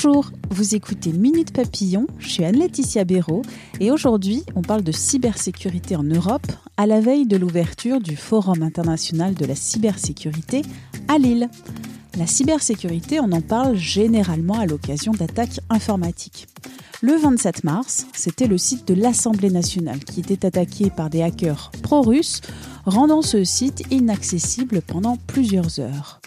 Bonjour, vous écoutez Minute Papillon, je suis Anne-Laetitia Béraud et aujourd'hui on parle de cybersécurité en Europe à la veille de l'ouverture du Forum international de la cybersécurité à Lille. La cybersécurité, on en parle généralement à l'occasion d'attaques informatiques. Le 27 mars, c'était le site de l'Assemblée nationale qui était attaqué par des hackers pro-russes, rendant ce site inaccessible pendant plusieurs heures.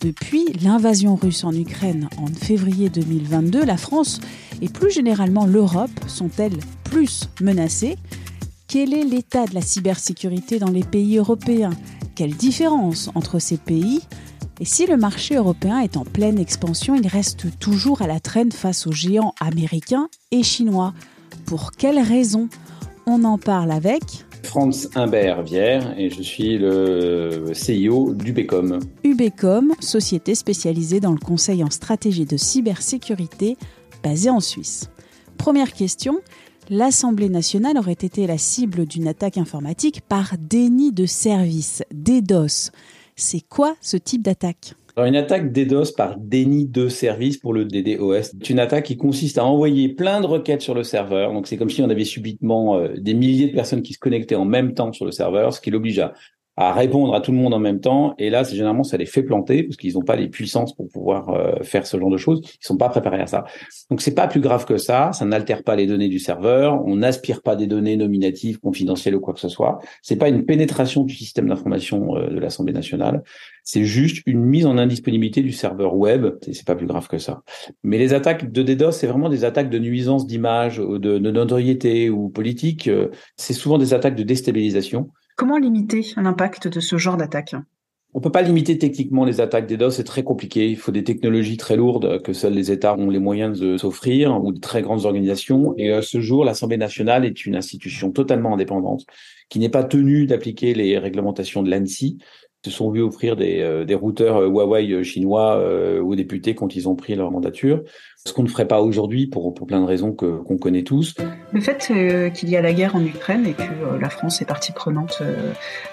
Depuis l'invasion russe en Ukraine en février 2022, la France et plus généralement l'Europe sont-elles plus menacées? Quel est l'état de la cybersécurité dans les pays européens? Quelle différence entre ces pays? Et si le marché européen est en pleine expansion, il reste toujours à la traîne face aux géants américains et chinois. Pour quelles raisons? On en parle avec Franz Humbert Vière et je suis le CIO d'Ubecom. Ubecom, société spécialisée dans le conseil en stratégie de cybersécurité basée en Suisse. Première question, l'Assemblée nationale aurait été la cible d'une attaque informatique par déni de service, DDoS. C'est quoi ce type d'attaque? Une attaque DDoS par déni de service pour le DDoS, c'est une attaque qui consiste à envoyer plein de requêtes sur le serveur. Donc, c'est comme si on avait subitement euh, des milliers de personnes qui se connectaient en même temps sur le serveur, ce qui l'oblige à à répondre à tout le monde en même temps. Et là, c'est généralement, ça les fait planter parce qu'ils n'ont pas les puissances pour pouvoir euh, faire ce genre de choses. Ils sont pas préparés à ça. Donc, c'est pas plus grave que ça. Ça n'altère pas les données du serveur. On n'aspire pas des données nominatives, confidentielles ou quoi que ce soit. C'est pas une pénétration du système d'information euh, de l'Assemblée nationale. C'est juste une mise en indisponibilité du serveur web. C'est pas plus grave que ça. Mais les attaques de DDoS, c'est vraiment des attaques de nuisance d'image, de, de notoriété ou politique. Euh, c'est souvent des attaques de déstabilisation. Comment limiter l'impact de ce genre d'attaque? On peut pas limiter techniquement les attaques DDoS, c'est très compliqué. Il faut des technologies très lourdes que seuls les États ont les moyens de s'offrir ou de très grandes organisations. Et à ce jour, l'Assemblée nationale est une institution totalement indépendante qui n'est pas tenue d'appliquer les réglementations de l'ANSI. Se sont vus offrir des, euh, des routeurs euh, Huawei chinois euh, aux députés quand ils ont pris leur mandature ce qu'on ne ferait pas aujourd'hui pour, pour plein de raisons que, qu'on connaît tous. Le fait qu'il y a la guerre en Ukraine et que la France est partie prenante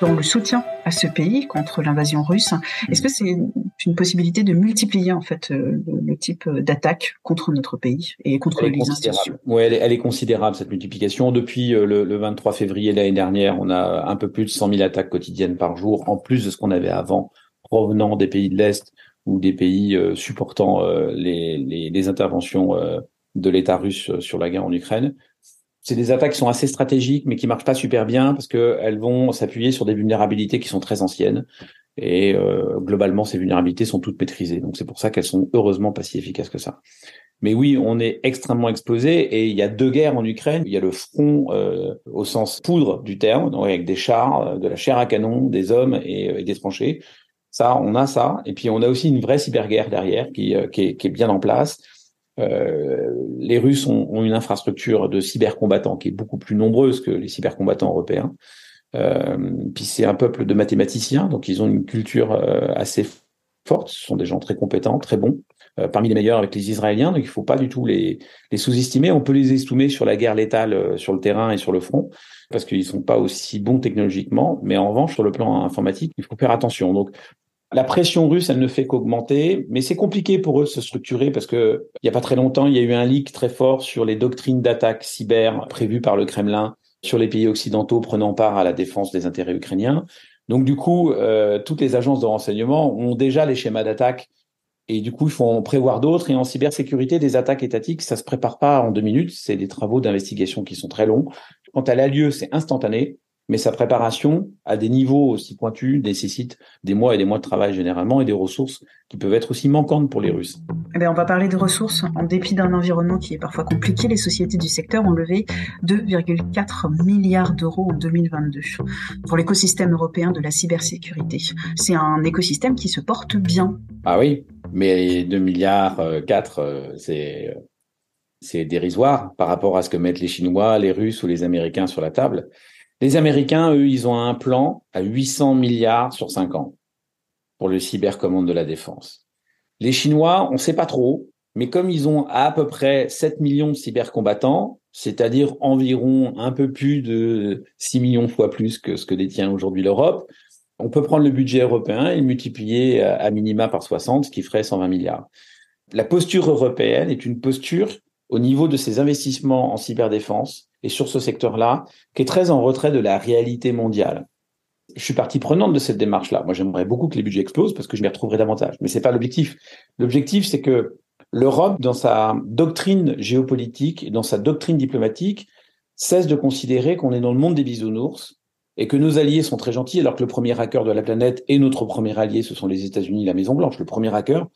dans le soutien à ce pays contre l'invasion russe, est-ce que c'est une possibilité de multiplier en fait le, type d'attaque contre notre pays et contre les institutions Oui, elle est, elle est, considérable cette multiplication. Depuis le, le 23 février l'année dernière, on a un peu plus de 100 000 attaques quotidiennes par jour, en plus de ce qu'on avait avant, provenant des pays de l'Est ou des pays euh, supportant euh, les, les, les, interventions euh, de l'État russe sur la guerre en Ukraine. C'est des attaques qui sont assez stratégiques, mais qui marchent pas super bien parce qu'elles vont s'appuyer sur des vulnérabilités qui sont très anciennes. Et euh, globalement, ces vulnérabilités sont toutes maîtrisées. Donc c'est pour ça qu'elles sont heureusement pas si efficaces que ça. Mais oui, on est extrêmement exposé et il y a deux guerres en Ukraine. Il y a le front euh, au sens poudre du terme, donc avec des chars, de la chair à canon, des hommes et, et des tranchées. Ça, on a ça. Et puis, on a aussi une vraie cyberguerre derrière qui, euh, qui, est, qui est, bien en place. Euh, les Russes ont, ont, une infrastructure de cybercombattants qui est beaucoup plus nombreuse que les cybercombattants européens. Euh, puis c'est un peuple de mathématiciens, donc ils ont une culture euh, assez forte. Ce sont des gens très compétents, très bons, euh, parmi les meilleurs avec les Israéliens. Donc il faut pas du tout les, les sous-estimer. On peut les estimer sur la guerre létale sur le terrain et sur le front parce qu'ils sont pas aussi bons technologiquement. Mais en revanche, sur le plan informatique, il faut faire attention. Donc la pression russe, elle ne fait qu'augmenter, mais c'est compliqué pour eux de se structurer parce que il y a pas très longtemps, il y a eu un leak très fort sur les doctrines d'attaque cyber prévues par le Kremlin sur les pays occidentaux prenant part à la défense des intérêts ukrainiens. Donc du coup, euh, toutes les agences de renseignement ont déjà les schémas d'attaque et du coup, il faut en prévoir d'autres. Et en cybersécurité, des attaques étatiques, ça se prépare pas en deux minutes. C'est des travaux d'investigation qui sont très longs. Quand elle a lieu, c'est instantané. Mais sa préparation à des niveaux aussi pointus nécessite des mois et des mois de travail généralement et des ressources qui peuvent être aussi manquantes pour les Russes. Eh bien, on va parler de ressources. En dépit d'un environnement qui est parfois compliqué, les sociétés du secteur ont levé 2,4 milliards d'euros en 2022 pour l'écosystème européen de la cybersécurité. C'est un écosystème qui se porte bien. Ah oui, mais 2 milliards 4, euh, euh, c'est euh, c'est dérisoire par rapport à ce que mettent les Chinois, les Russes ou les Américains sur la table. Les Américains, eux, ils ont un plan à 800 milliards sur 5 ans pour le cybercommande de la défense. Les Chinois, on ne sait pas trop, mais comme ils ont à peu près 7 millions de cybercombattants, c'est-à-dire environ un peu plus de 6 millions fois plus que ce que détient aujourd'hui l'Europe, on peut prendre le budget européen et le multiplier à minima par 60, ce qui ferait 120 milliards. La posture européenne est une posture au niveau de ses investissements en cyberdéfense et sur ce secteur-là, qui est très en retrait de la réalité mondiale. Je suis partie prenante de cette démarche-là. Moi, j'aimerais beaucoup que les budgets explosent parce que je m'y retrouverai davantage. Mais c'est pas l'objectif. L'objectif, c'est que l'Europe, dans sa doctrine géopolitique et dans sa doctrine diplomatique, cesse de considérer qu'on est dans le monde des bisounours et que nos alliés sont très gentils alors que le premier hacker de la planète et notre premier allié, ce sont les États-Unis, la Maison Blanche. Le premier hacker,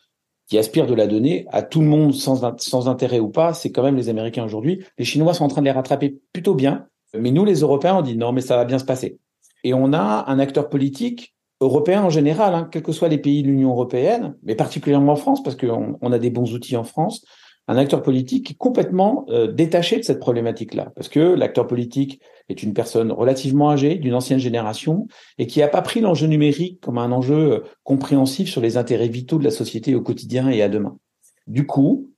qui aspirent de la donner à tout le monde sans, sans intérêt ou pas, c'est quand même les Américains aujourd'hui. Les Chinois sont en train de les rattraper plutôt bien, mais nous, les Européens, on dit non, mais ça va bien se passer. Et on a un acteur politique européen en général, hein, quels que soient les pays de l'Union européenne, mais particulièrement en France, parce qu'on on a des bons outils en France, un acteur politique qui est complètement euh, détaché de cette problématique-là, parce que l'acteur politique est une personne relativement âgée, d'une ancienne génération, et qui n'a pas pris l'enjeu numérique comme un enjeu euh, compréhensif sur les intérêts vitaux de la société au quotidien et à demain. Du coup,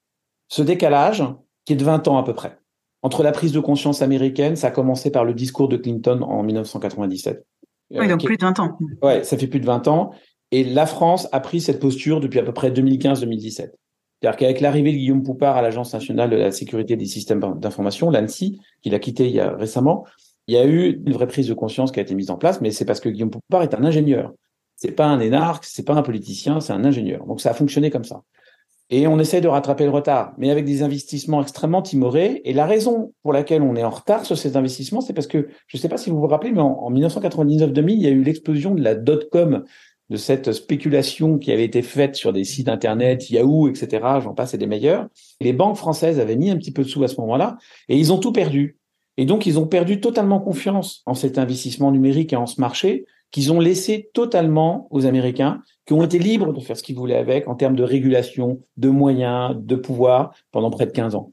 ce décalage, qui est de 20 ans à peu près, entre la prise de conscience américaine, ça a commencé par le discours de Clinton en 1997. Oui, donc plus de 20 ans. Ouais, ça fait plus de 20 ans. Et la France a pris cette posture depuis à peu près 2015-2017. C'est-à-dire qu'avec l'arrivée de Guillaume Poupard à l'Agence nationale de la sécurité des systèmes d'information, l'ANSI, qu'il a quitté il y a récemment, il y a eu une vraie prise de conscience qui a été mise en place, mais c'est parce que Guillaume Poupard est un ingénieur. C'est pas un énarque, c'est pas un politicien, c'est un ingénieur. Donc ça a fonctionné comme ça. Et on essaye de rattraper le retard, mais avec des investissements extrêmement timorés. Et la raison pour laquelle on est en retard sur ces investissements, c'est parce que, je ne sais pas si vous vous rappelez, mais en, en 1999-2000, il y a eu l'explosion de la dot-com de cette spéculation qui avait été faite sur des sites internet, Yahoo, etc. J'en passe et des meilleurs. Les banques françaises avaient mis un petit peu de sous à ce moment-là et ils ont tout perdu. Et donc, ils ont perdu totalement confiance en cet investissement numérique et en ce marché qu'ils ont laissé totalement aux Américains, qui ont été libres de faire ce qu'ils voulaient avec en termes de régulation, de moyens, de pouvoir pendant près de 15 ans.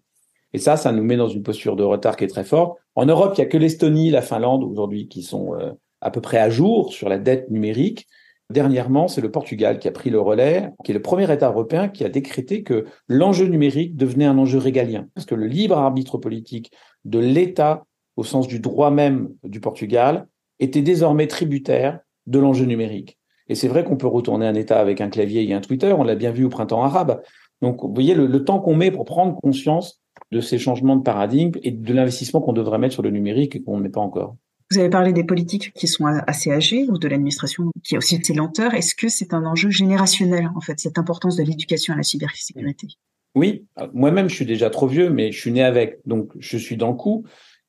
Et ça, ça nous met dans une posture de retard qui est très forte. En Europe, il n'y a que l'Estonie, la Finlande aujourd'hui qui sont euh, à peu près à jour sur la dette numérique. Dernièrement, c'est le Portugal qui a pris le relais, qui est le premier État européen qui a décrété que l'enjeu numérique devenait un enjeu régalien, parce que le libre arbitre politique de l'État, au sens du droit même du Portugal, était désormais tributaire de l'enjeu numérique. Et c'est vrai qu'on peut retourner un État avec un clavier et un Twitter, on l'a bien vu au printemps arabe. Donc, vous voyez le, temps qu'on met pour prendre conscience de ces changements de paradigme et de l'investissement qu'on devrait mettre sur le numérique et qu'on ne met pas encore. Vous avez parlé des politiques qui sont assez âgées ou de l'administration qui a aussi ses lenteurs. Est-ce que c'est un enjeu générationnel, en fait, cette importance de l'éducation à la cybersécurité? Oui, moi-même, je suis déjà trop vieux, mais je suis né avec, donc je suis dans le coup.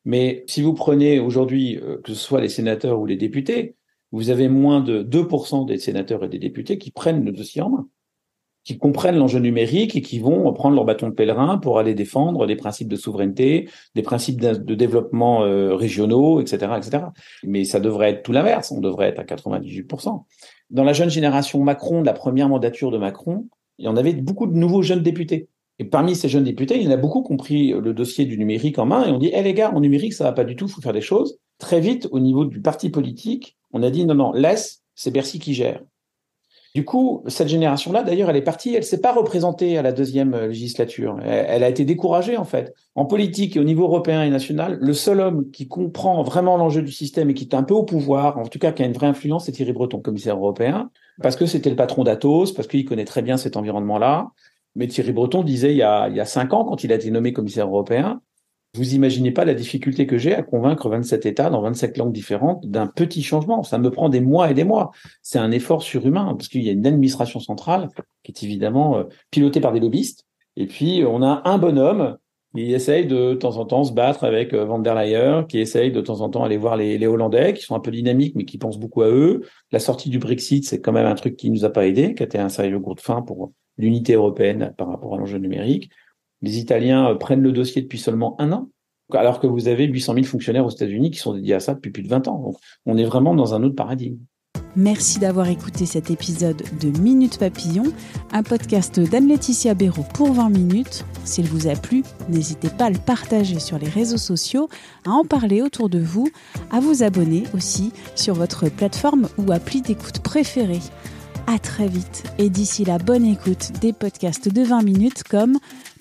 Mais si vous prenez aujourd'hui, euh, que ce soit les sénateurs ou les députés, vous avez moins de 2% des sénateurs et des députés qui prennent le dossier en main qui comprennent l'enjeu numérique et qui vont prendre leur bâton de pèlerin pour aller défendre des principes de souveraineté, des principes de développement euh, régionaux, etc., etc. Mais ça devrait être tout l'inverse. On devrait être à 98%. Dans la jeune génération Macron, la première mandature de Macron, il y en avait beaucoup de nouveaux jeunes députés. Et parmi ces jeunes députés, il y en a beaucoup qui ont pris le dossier du numérique en main et ont dit, hé les gars, en numérique, ça va pas du tout, faut faire des choses. Très vite, au niveau du parti politique, on a dit, non, non, laisse, c'est Bercy qui gère. Du coup, cette génération-là, d'ailleurs, elle est partie, elle s'est pas représentée à la deuxième euh, législature. Elle, a été découragée, en fait. En politique et au niveau européen et national, le seul homme qui comprend vraiment l'enjeu du système et qui est un peu au pouvoir, en tout cas qui a une vraie influence, c'est Thierry Breton, commissaire européen, parce que c'était le patron d'Atos, parce qu'il connaît très bien cet environnement-là. Mais Thierry Breton disait il y a cinq ans, quand il a été nommé commissaire européen, vous imaginez pas la difficulté que j'ai à convaincre 27 États dans 27 langues différentes d'un petit changement. Ça me prend des mois et des mois. C'est un effort surhumain parce qu'il y a une administration centrale qui est évidemment euh, pilotée par des lobbyistes. Et puis, on a un bonhomme Il essaye de, temps en temps se battre avec euh, Van der Leyen, qui essaye de temps en temps aller voir les, les, Hollandais, qui sont un peu dynamiques, mais qui pensent beaucoup à eux. La sortie du Brexit, c'est quand même un truc qui nous a pas aidé, qui a été un sérieux gros de fin pour l'unité européenne par rapport à l'enjeu numérique. Les Italiens euh, prennent le dossier depuis seulement un an, alors que vous avez 800 000 fonctionnaires aux États-Unis qui sont dédiés à ça depuis plus de 20 ans. Donc, on est vraiment dans un autre paradigme. Merci d'avoir écouté cet épisode de Minute Papillon, un podcast d'Anne-Laetitia Béraud pour 20 minutes. S'il vous a plu, n'hésitez pas à le partager sur les réseaux sociaux, à en parler autour de vous, à vous abonner aussi sur votre plateforme ou appli d'écoute préférée. À très vite et d'ici la bonne écoute des podcasts de 20 minutes comme